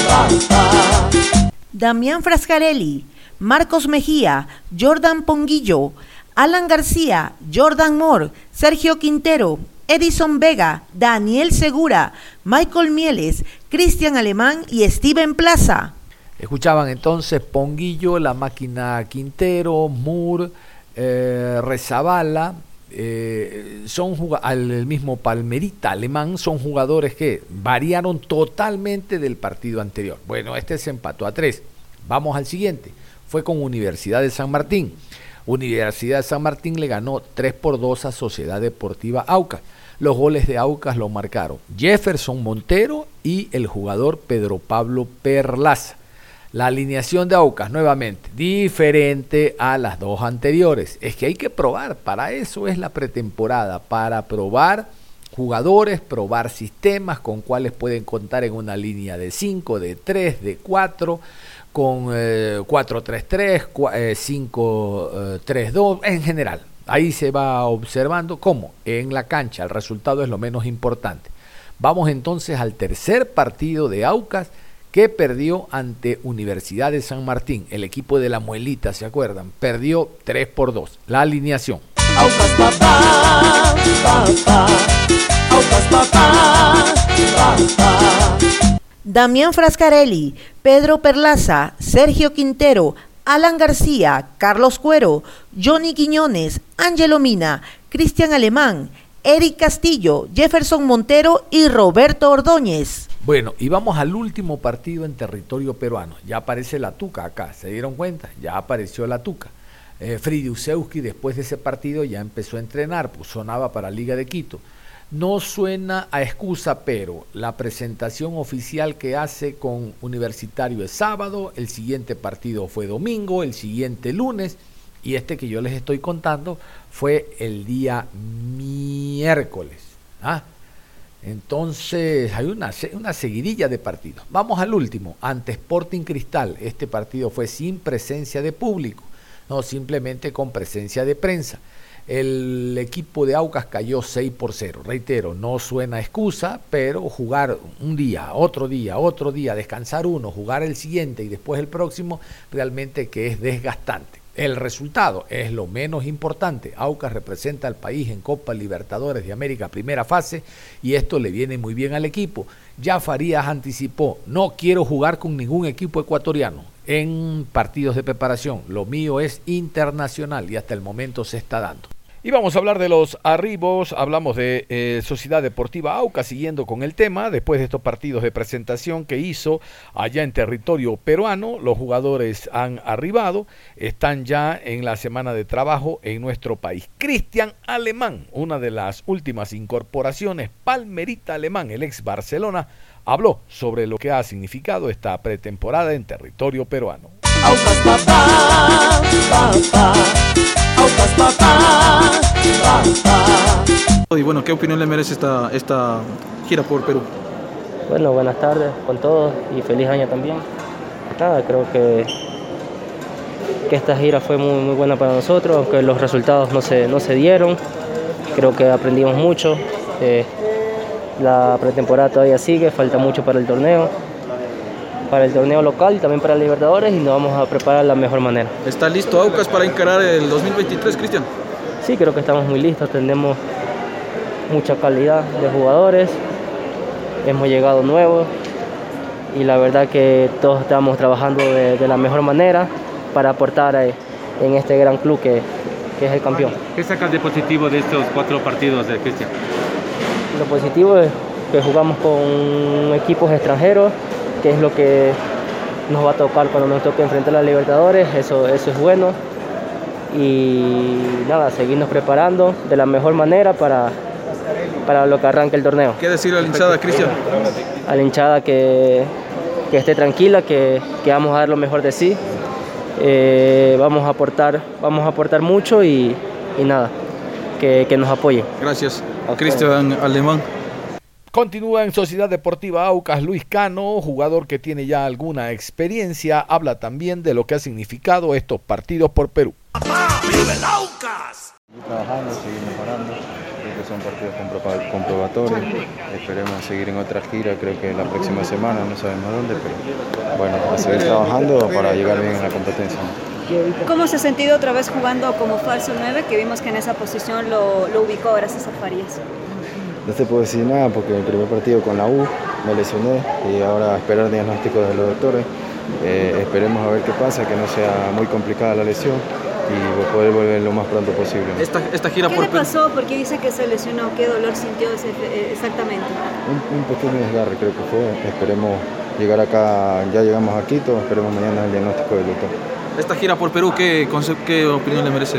papá. Damián Frascarelli, Marcos Mejía, Jordan Ponguillo, Alan García, Jordan Moore, Sergio Quintero, Edison Vega, Daniel Segura, Michael Mieles, Cristian Alemán y Steven Plaza. Escuchaban entonces Ponguillo, La Máquina Quintero, Moore, eh, Rezabala, eh, son el mismo Palmerita alemán, son jugadores que variaron totalmente del partido anterior. Bueno, este se empató a tres. Vamos al siguiente. Fue con Universidad de San Martín. Universidad de San Martín le ganó 3 por 2 a Sociedad Deportiva Aucas. Los goles de Aucas lo marcaron Jefferson Montero y el jugador Pedro Pablo Perlaza. La alineación de Aucas, nuevamente, diferente a las dos anteriores. Es que hay que probar, para eso es la pretemporada, para probar jugadores, probar sistemas con cuales pueden contar en una línea de 5, de 3, de 4, con eh, 4-3-3, cua- eh, 5-3-2, en general. Ahí se va observando cómo en la cancha el resultado es lo menos importante. Vamos entonces al tercer partido de Aucas que perdió ante Universidad de San Martín, el equipo de la Muelita, ¿se acuerdan? Perdió 3 por 2. La alineación. Aucas papá, papá, Aucas papá, papá. Damián Frascarelli, Pedro Perlaza, Sergio Quintero, Alan García, Carlos Cuero, Johnny Quiñones, Ángelo Mina, Cristian Alemán, Eric Castillo, Jefferson Montero y Roberto Ordóñez. Bueno, y vamos al último partido en territorio peruano. Ya aparece la Tuca acá, ¿se dieron cuenta? Ya apareció la Tuca. Eh, después de ese partido ya empezó a entrenar, pues sonaba para Liga de Quito. No suena a excusa, pero la presentación oficial que hace con Universitario es sábado, el siguiente partido fue domingo, el siguiente lunes, y este que yo les estoy contando fue el día miércoles. ¿ah? Entonces hay una, una seguidilla de partidos. Vamos al último, ante Sporting Cristal. Este partido fue sin presencia de público, no simplemente con presencia de prensa. El equipo de Aucas cayó 6 por 0. Reitero, no suena excusa, pero jugar un día, otro día, otro día, descansar uno, jugar el siguiente y después el próximo, realmente que es desgastante. El resultado es lo menos importante. Aucas representa al país en Copa Libertadores de América primera fase y esto le viene muy bien al equipo. Ya Farías anticipó, no quiero jugar con ningún equipo ecuatoriano en partidos de preparación. Lo mío es internacional y hasta el momento se está dando. Y vamos a hablar de los arribos, hablamos de eh, Sociedad Deportiva Aucas, siguiendo con el tema, después de estos partidos de presentación que hizo allá en territorio peruano, los jugadores han arribado, están ya en la semana de trabajo en nuestro país. Cristian Alemán, una de las últimas incorporaciones, Palmerita Alemán, el ex Barcelona, habló sobre lo que ha significado esta pretemporada en territorio peruano. Aucas papá, papá. Y bueno, ¿qué opinión le merece esta, esta gira por Perú? Bueno, buenas tardes con todos y feliz año también. Nada, creo que, que esta gira fue muy, muy buena para nosotros, aunque los resultados no se, no se dieron. Creo que aprendimos mucho. eh, la pretemporada todavía sigue, falta mucho para el torneo, para el torneo local y también para el Libertadores y nos vamos a preparar de la mejor manera. ¿Está listo Aucas para encarar el 2023, Cristian? Sí, creo que estamos muy listos, tenemos mucha calidad de jugadores, hemos llegado nuevos y la verdad que todos estamos trabajando de, de la mejor manera para aportar eh, en este gran club que, que es el campeón. ¿Qué sacas de positivo de estos cuatro partidos de Cristian? Lo positivo es que jugamos con equipos extranjeros, que es lo que nos va a tocar cuando nos toque enfrentar a los Libertadores, eso, eso es bueno. Y nada, seguirnos preparando de la mejor manera para, para lo que arranque el torneo. ¿Qué decir a la hinchada, Cristian? A la hinchada que, que esté tranquila, que, que vamos a dar lo mejor de sí. Eh, vamos, a aportar, vamos a aportar mucho y, y nada, que, que nos apoyen. Gracias. Cristian Alemán. Continúa en Sociedad Deportiva Aucas Luis Cano, jugador que tiene ya alguna experiencia, habla también de lo que ha significado estos partidos por Perú. Seguir trabajando, seguir mejorando. Creo que son partidos comproba- comprobatorios. Esperemos seguir en otra gira, creo que la próxima semana, no sabemos dónde, pero bueno, a seguir trabajando para llegar bien en la competencia. ¿Cómo se ha sentido otra vez jugando como falso 9? Que vimos que en esa posición lo, lo ubicó gracias a Farías. No te puedo decir nada porque el primer partido con la U me lesioné y ahora esperar diagnóstico de los doctores. Eh, esperemos a ver qué pasa, que no sea muy complicada la lesión y poder volver lo más pronto posible. Esta, esta gira ¿Qué por le pasó? ¿Por qué dice que se lesionó? ¿Qué dolor sintió ese- eh, exactamente? Un, un pequeño desgarre creo que fue. Esperemos llegar acá, ya llegamos a Quito, esperemos mañana el diagnóstico del doctor. Esta gira por Perú, ¿qué, qué opinión le merece?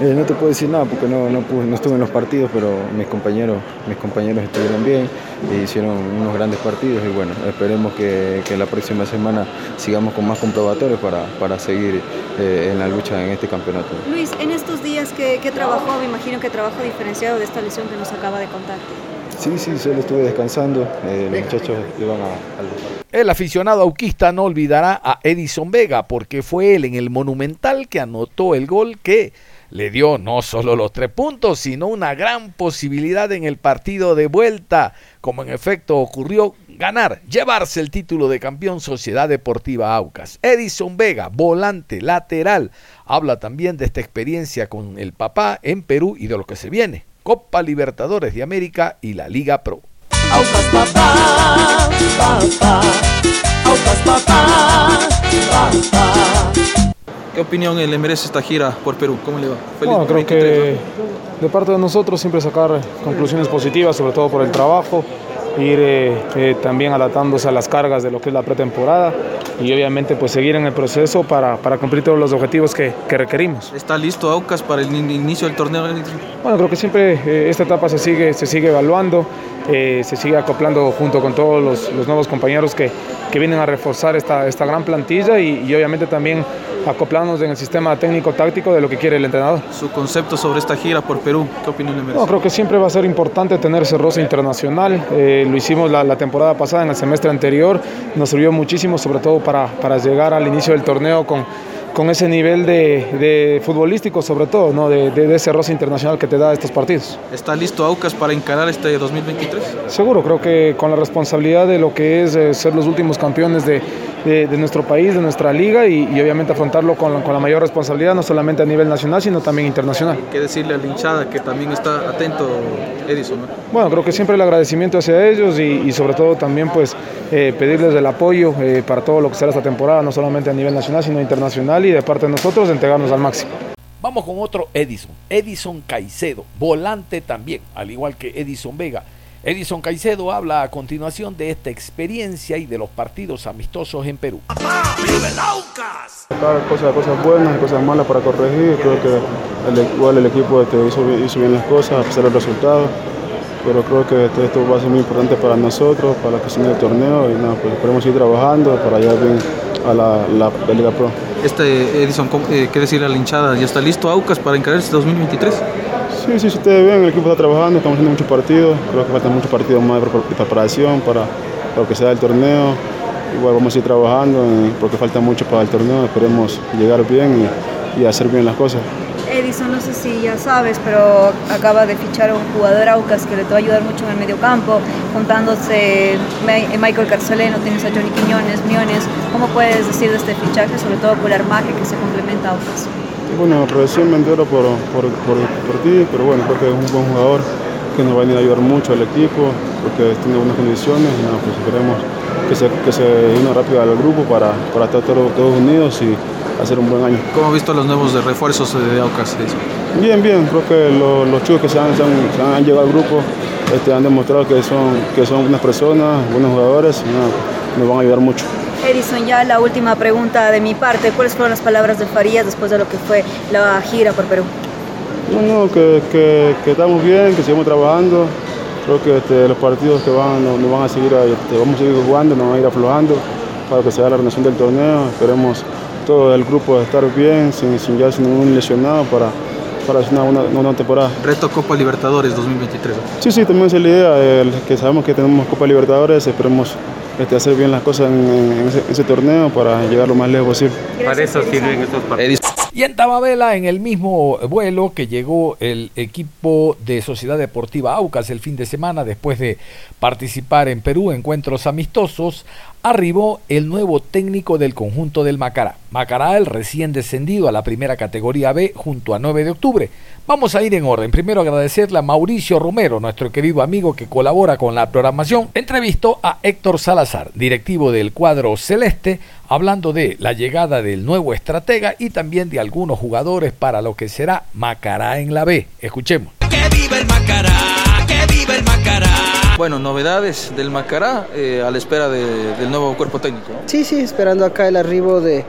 Eh, no te puedo decir nada porque no, no, pude- no estuve en los partidos, pero mis compañeros, mis compañeros estuvieron bien e hicieron unos grandes partidos y bueno, esperemos que, que la próxima semana sigamos con más comprobatorios para, para seguir eh, en la lucha en este campeonato. Luis, en estos días que, que trabajó, me imagino que trabajo diferenciado de esta lesión que nos acaba de contar. Sí, sí, solo estuve descansando, eh, los muchachos iban a, al El aficionado auquista no olvidará a Edison Vega porque fue él en el Monumental que anotó el gol que le dio no solo los tres puntos, sino una gran posibilidad en el partido de vuelta, como en efecto ocurrió, ganar, llevarse el título de campeón Sociedad Deportiva Aucas. Edison Vega, volante, lateral, habla también de esta experiencia con el papá en Perú y de lo que se viene. Copa Libertadores de América y la Liga Pro. Papá, papá, papá, papá. ¿Qué opinión le merece esta gira por Perú? ¿Cómo le va? Feliz Bueno, creo 23, que de parte de nosotros siempre sacar conclusiones positivas, sobre todo por el trabajo, ir eh, eh, también adaptándose a las cargas de lo que es la pretemporada y obviamente pues seguir en el proceso para, para cumplir todos los objetivos que, que requerimos. ¿Está listo Aucas para el in- inicio del torneo? Bueno, creo que siempre eh, esta etapa se sigue, se sigue evaluando, eh, se sigue acoplando junto con todos los, los nuevos compañeros que, que vienen a reforzar esta, esta gran plantilla y, y obviamente también acoplarnos en el sistema técnico-táctico de lo que quiere el entrenador. Su concepto sobre esta gira por Perú, ¿qué opinión le merece? No, creo que siempre va a ser importante tener ese roce internacional. Eh, lo hicimos la, la temporada pasada, en el semestre anterior. Nos sirvió muchísimo, sobre todo para, para llegar al inicio del torneo con, con ese nivel de, de futbolístico, sobre todo, ¿no? de, de- de ese roce internacional que te da estos partidos. ¿Está listo Aucas para encarar este 2023? Seguro, creo que con la responsabilidad de lo que es eh, ser los últimos campeones de, de- de nuestro país, de nuestra liga y, y obviamente afrontarlo con, la- con la mayor responsabilidad, no solamente a nivel nacional, sino también internacional. ¿Qué decirle a la hinchada que también está atento, Edison? ¿no? Bueno, creo que siempre el agradecimiento hacia ellos y, y sobre todo también pues eh, pedirles el apoyo eh, para todo lo que será esta temporada, no solamente a nivel nacional, sino internacional y de parte de nosotros entregarnos al máximo. Vamos con otro Edison, Edison Caicedo, volante también, al igual que Edison Vega. Edison Caicedo habla a continuación de esta experiencia y de los partidos amistosos en Perú. Claro, cosas, cosas buenas y cosas malas para corregir. Creo que el, igual el equipo este, hizo, bien, hizo bien las cosas a pesar del resultado. Pero creo que este, esto va a ser muy importante para nosotros, para la cuestión del torneo. Y nada, pues esperemos seguir trabajando para llegar bien a la, la- la Liga Pro. Este Edison, ¿cómo- eh, ¿qué decirle a la hinchada? ¿Ya está listo Aucas para encarar este 2023? Sí, sí, si ustedes ven, el equipo está trabajando, estamos haciendo muchos partidos. Creo que faltan muchos partidos más de pre- de preparación para lo que sea el torneo. Igual vamos a ir trabajando eh, porque falta mucho para el torneo. Esperemos llegar bien y, y hacer bien las cosas. Edison, no sé si ya sabes, pero acaba de fichar a un jugador Aucas que le va a ayudar mucho en el medio campo, juntándose Michael Carceleno, tienes a Johnny Quiñones, Miones. ¿Cómo puedes decir de este fichaje, sobre todo por el armaje que se complementa a Aucas? Bueno, recién me entero por, por, por, pero bueno, creo que es un buen jugador que nos va a venir a ayudar mucho al equipo porque tiene buenas condiciones y nada, pues esperemos que se, que se una rápido al grupo para, para estar todos, todos unidos y hacer un buen año. ¿Cómo ha visto los nuevos de refuerzos de Aucas? Edison? Bien, bien, creo que lo- los chicos que se han, se han- se han llegado al grupo este, han demostrado que son, que son buenas personas, buenos jugadores y nada, nos van a ayudar mucho. Edison, ya la última pregunta de mi parte. ¿Cuáles fueron las palabras de Farías después de lo que fue la gira por Perú? No, no, que, que- que estamos bien, que seguimos trabajando. Creo que este, los partidos que van nos, nos van a seguir, este, vamos a seguir jugando, nos van a ir aflojando para que se haga la relación del torneo. Esperemos todo el grupo estar bien, sin, sin ya sin ningún lesionado para, para hacer una, una, temporada. Reto Copa Libertadores 2023. Sí, sí, también esa es la idea, que sabemos que tenemos Copa Libertadores, esperemos este, hacer bien las cosas en, en ese, ese torneo para llegar lo más lejos posible. Para eso sirven estos partidos. Y en Tababela, en el mismo vuelo que llegó el equipo de Sociedad Deportiva Aucas el fin de semana, después de participar en Perú, encuentros amistosos, arribó el nuevo técnico del conjunto del Macará. Macará, el recién descendido a la primera categoría B junto a 9 de octubre. Vamos a ir en orden. Primero agradecerle a Mauricio Romero, nuestro querido amigo que colabora con la programación. Entrevistó a Héctor Salazar, directivo del cuadro celeste, hablando de la llegada del nuevo estratega y también de algunos jugadores para lo que será Macará en la B. Escuchemos. ¡Que viva el Macará! ¡Que viva el Macará! Bueno, novedades del Macará eh, a la espera de- del nuevo cuerpo técnico. ¿no? Sí, sí, esperando acá el arribo de,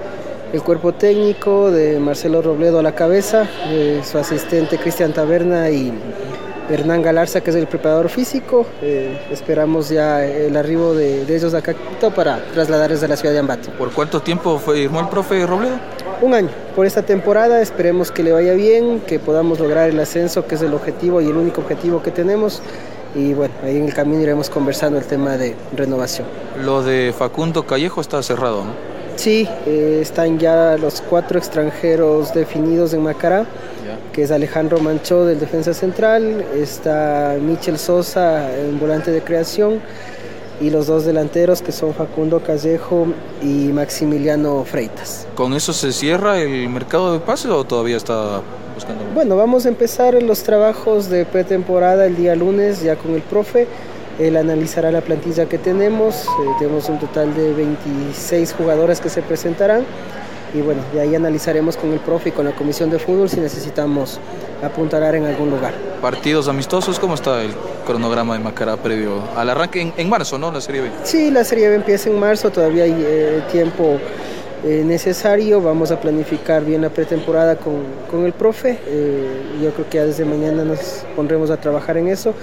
el cuerpo técnico de Marcelo Robledo a la cabeza, eh, su asistente Cristian Taberna y Hernán Galarza, que es el preparador físico. Eh, esperamos ya el arribo de, de ellos acá para trasladarles a la ciudad de Ambato. ¿Por cuánto tiempo firmó el profe Robledo? Un año. Por esta temporada esperemos que le vaya bien, que podamos lograr el ascenso, que es el objetivo y el único objetivo que tenemos. Y bueno, ahí en el camino iremos conversando el tema de renovación. Lo de Facundo Callejo está cerrado, ¿no? Sí, eh, están ya los cuatro extranjeros definidos en Macará, que es Alejandro Manchó del Defensa Central, está Michel Sosa en volante de creación y los dos delanteros que son Facundo Callejo y Maximiliano Freitas. ¿Con eso se cierra el mercado de pases o todavía está buscando? Bueno, vamos a empezar los trabajos de pretemporada el día lunes ya con el profe. Él analizará la plantilla que tenemos. Eh, tenemos un total de 26 jugadores que se presentarán. Y bueno, de ahí analizaremos con el profe y con la comisión de fútbol si necesitamos apuntalar en algún lugar. ¿Partidos amistosos? ¿Cómo está el cronograma de Macará previo al arranque en, en marzo, no? La Serie B. Sí, la Serie B empieza en marzo, todavía hay eh, tiempo eh, necesario. Vamos a planificar bien la pretemporada con, con el profe. Eh, yo creo que ya desde mañana nos pondremos a trabajar en eso.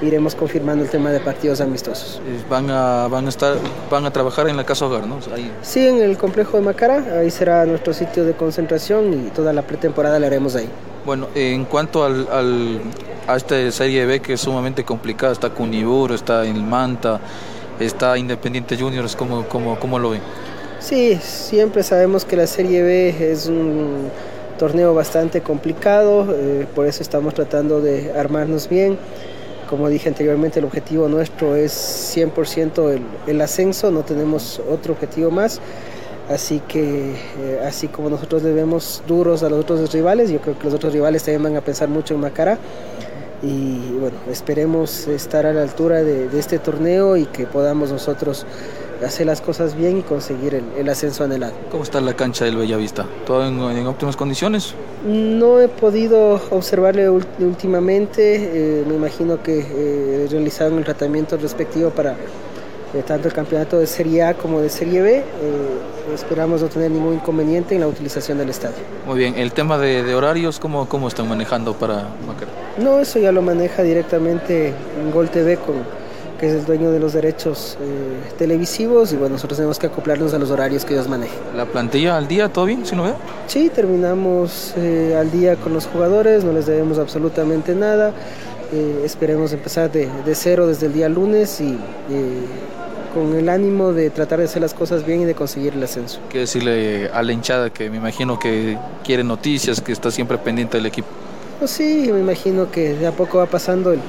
Iremos confirmando el tema de partidos amistosos. Van a, van a estar, van a trabajar en la casa hogar, ¿no? Ahí. Sí, en el complejo de Macará. Ahí será nuestro sitio de concentración y toda la pretemporada la haremos ahí. Bueno, en cuanto al, al, a esta Serie B que es sumamente complicada, está Cuniburo, está el Manta, está Independiente Juniors, ¿cómo, cómo, cómo lo ven? Sí, siempre sabemos que la Serie B es un torneo bastante complicado, eh, por eso estamos tratando de armarnos bien. Como dije anteriormente, el objetivo nuestro es 100% el, el, ascenso, no tenemos otro objetivo más. Así que, eh, así como nosotros le vemos duros a los otros rivales, yo creo que los otros rivales también van a pensar mucho en Macará. Y bueno, esperemos estar a la altura de, de este torneo y que podamos nosotros hacer las cosas bien y conseguir el, el, ascenso anhelado. ¿Cómo está la cancha del Bellavista? ¿Todo en, en óptimas condiciones? No he podido observarle últimamente, eh, me imagino que eh, realizaron el tratamiento respectivo para eh, tanto el campeonato de Serie A como de Serie B. esperamos no tener ningún inconveniente en la utilización del estadio. Muy bien, el tema de, de horarios, ¿cómo, ¿cómo están manejando para Macará? No, eso ya lo maneja directamente en Gol TV con que es el dueño de los derechos eh, televisivos y bueno, nosotros tenemos que acoplarnos a los horarios que ellos manejan. ¿La plantilla al día, todo bien, si no veo? Sí, terminamos eh, al día con los jugadores, no les debemos absolutamente nada. Eh, esperemos empezar de, de, cero desde el día lunes y con el ánimo de tratar de hacer las cosas bien y de conseguir el ascenso. ¿Qué decirle a la hinchada que me imagino que quiere noticias, que está siempre pendiente del equipo? Pues sí, me imagino que de a poco va pasando el,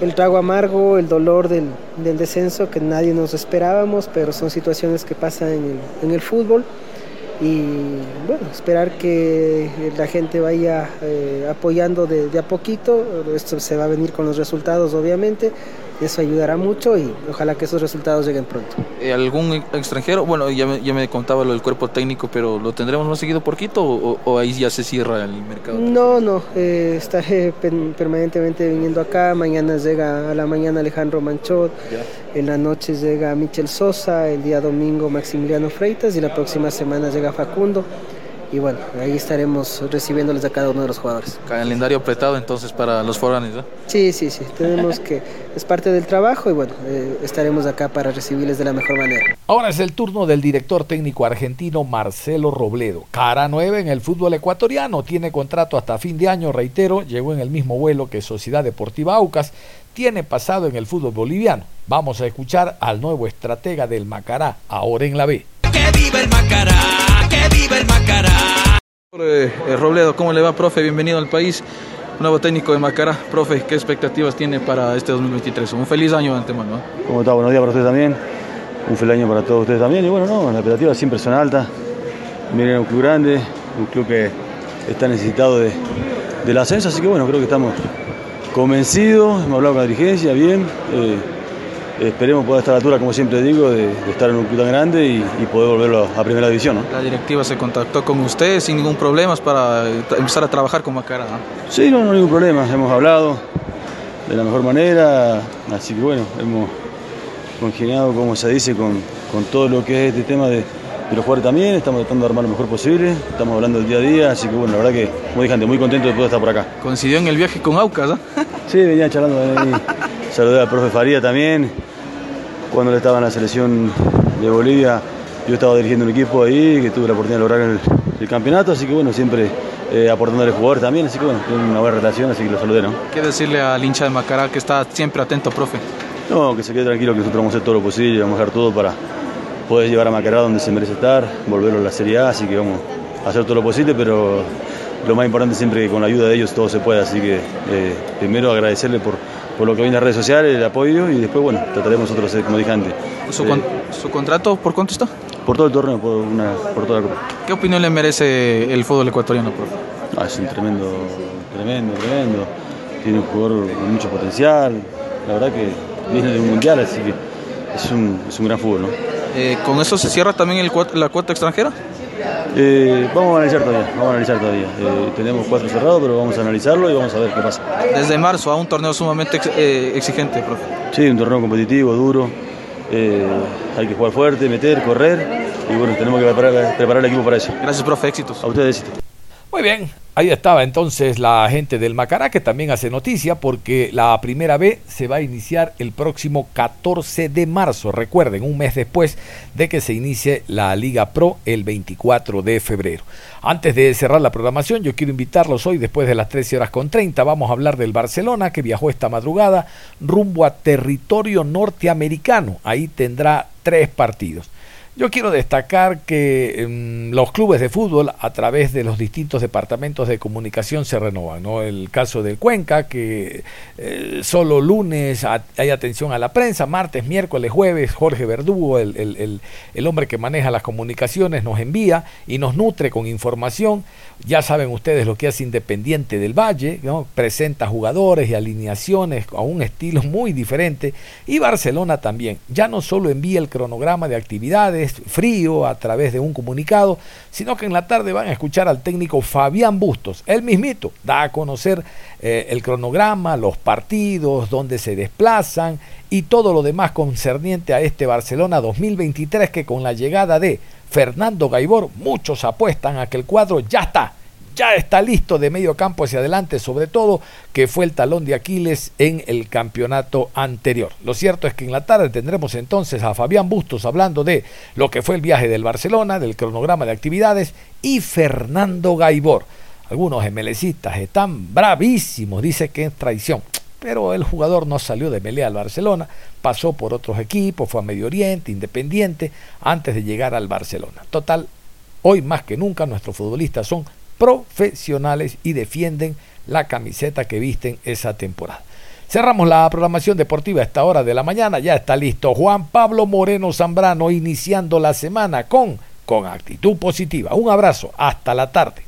el trago amargo, el dolor del, del, descenso que nadie nos esperábamos, pero son situaciones que pasan en el, en el fútbol. Y bueno, esperar que la gente vaya eh, apoyando de, de, a poquito, esto se va a venir con los resultados obviamente, eso ayudará mucho y ojalá que esos resultados lleguen pronto. ¿Algún extranjero? Bueno, ya me, ya me contaba lo del cuerpo técnico, pero ¿lo tendremos más seguido por Quito o, o ahí ya se cierra el mercado? No, no, eh, estaré permanentemente viniendo acá, mañana llega a la mañana Alejandro Manchot, ya. en la noche llega Michel Sosa, el día domingo Maximiliano Freitas y la próxima semana llega Facundo y bueno, ahí estaremos recibiéndoles a cada uno de los jugadores. Calendario apretado entonces para los foranes, ¿no? Sí, sí, sí, tenemos que, es parte del trabajo y bueno, eh, estaremos acá para recibirles de la mejor manera. Ahora es el turno del director técnico argentino Marcelo Robledo. Cara nueva en el fútbol ecuatoriano, tiene contrato hasta fin de año, reitero, llegó en el mismo vuelo que Sociedad Deportiva Aucas, tiene pasado en el fútbol boliviano. Vamos a escuchar al nuevo estratega del Macará, ahora en la B. ¡Que viva el Macará! ¡Que viva el Macará! Eh, Robledo, ¿cómo le va, profe? Bienvenido al país. Nuevo técnico de Macará. Profe, ¿qué expectativas tiene para este 2023? Un feliz año de antemano. ¿no? ¿Cómo está? Buenos días para usted también. Un feliz año para todos ustedes también. Y bueno, no, las expectativas siempre son altas. Miren, un club grande, un club que está necesitado de, del ascenso, así que bueno, creo que estamos convencidos. Hemos hablado con la dirigencia, bien. Eh, esperemos poder estar a la altura, como siempre digo, de, de estar en un club tan grande y, y, poder volverlo a primera división. ¿no? La directiva se contactó con usted sin ningún problema para empezar a trabajar con Macará. ¿no? Sí, no, no ningún problema. Hemos hablado de la mejor manera, así que bueno, hemos congeniado, como se dice, con, con todo lo que es este tema de, de los jugadores también, estamos tratando de armar lo mejor posible, estamos hablando del día a día, así que bueno, la verdad que, como dije antes, muy contento de poder estar por acá. Coincidió en el viaje con Aucas, ¿no? Sí, venía charlando ahí. Saludé al profe Faría también, cuando él estaba en la selección de Bolivia, yo estaba dirigiendo un equipo ahí, que tuve la oportunidad de lograr el, el campeonato, así que bueno, siempre eh, aportándole jugadores también, así que bueno, tiene una buena relación, así que lo saludé, ¿no? ¿Qué decirle al hincha de Macará que está siempre atento, profe? No, que se quede tranquilo que nosotros vamos a hacer todo lo posible, vamos a hacer todo para poder llevar a Macará donde se merece estar, volverlo a la Serie A, así que vamos a hacer todo lo posible, pero lo más importante siempre que con la ayuda de ellos todo se puede, así que eh, primero agradecerle por, por lo que viene en las redes sociales, el apoyo y después, bueno, trataremos nosotros, eh, como dije antes. ¿Su, con, ¿Su, contrato por cuánto está? Por todo el torneo, por, una, por toda la Copa. ¿Qué opinión le merece el fútbol ecuatoriano, profe? Ah, es un tremendo, tremendo, tremendo. Tiene un jugador con mucho potencial, la verdad que viene de un mundial, así que es un, es un gran fútbol, ¿no? Eh, ¿Con eso se cierra también el, la cuota extranjera? Eh, vamos a analizar todavía, vamos a analizar todavía. Eh, tenemos cuatro cerrados, pero vamos a analizarlo y vamos a ver qué pasa. Desde marzo a un torneo sumamente ex, eh, exigente, profe. Sí, un torneo competitivo, duro. hay que jugar fuerte, meter, correr y bueno, tenemos que preparar, preparar el equipo para eso. Gracias, profe, éxitos. A ustedes éxitos. Muy bien, ahí estaba entonces la gente del Macará que también hace noticia porque la primera B se va a iniciar el próximo 14 de marzo, recuerden, un mes después de que se inicie la Liga Pro el 24 de febrero. Antes de cerrar la programación, yo quiero invitarlos hoy después de las 13 horas con 30, vamos a hablar del Barcelona que viajó esta madrugada rumbo a territorio norteamericano, ahí tendrá tres partidos. Yo quiero destacar que um, los clubes de fútbol a través de los distintos departamentos de comunicación se renovan. ¿no? El caso del Cuenca, que eh, solo lunes hay atención a la prensa, martes, miércoles, jueves, Jorge Verdugo, el, el, el, el, hombre que maneja las comunicaciones, nos envía y nos nutre con información. Ya saben ustedes lo que hace Independiente del Valle, ¿no? presenta jugadores y alineaciones a un estilo muy diferente. Y Barcelona también. Ya no solo envía el cronograma de actividades, frío a través de un comunicado, sino que en la tarde van a escuchar al técnico Fabián Bustos, él mismito, da a conocer eh, el cronograma, los partidos, dónde se desplazan y todo lo demás concerniente a este Barcelona 2023 que con la llegada de Fernando Gaibor muchos apuestan a que el cuadro ya está, ya está listo de medio campo hacia adelante, sobre todo que fue el talón de Aquiles en el campeonato anterior. Lo cierto es que en la tarde tendremos entonces a Fabián Bustos hablando de lo que fue el viaje del Barcelona, del cronograma de actividades y Fernando Gaibor. Algunos gemelecistas están bravísimos, dice que es traición. Pero el jugador no salió de melea al Barcelona, pasó por otros equipos, fue a Medio Oriente, Independiente, antes de llegar al Barcelona. Total, hoy más que nunca nuestros futbolistas son profesionales y defienden la camiseta que visten esa temporada. Cerramos la programación deportiva a esta hora de la mañana. Ya está listo Juan Pablo Moreno Zambrano iniciando la semana con, con actitud positiva. Un abrazo. Hasta la tarde.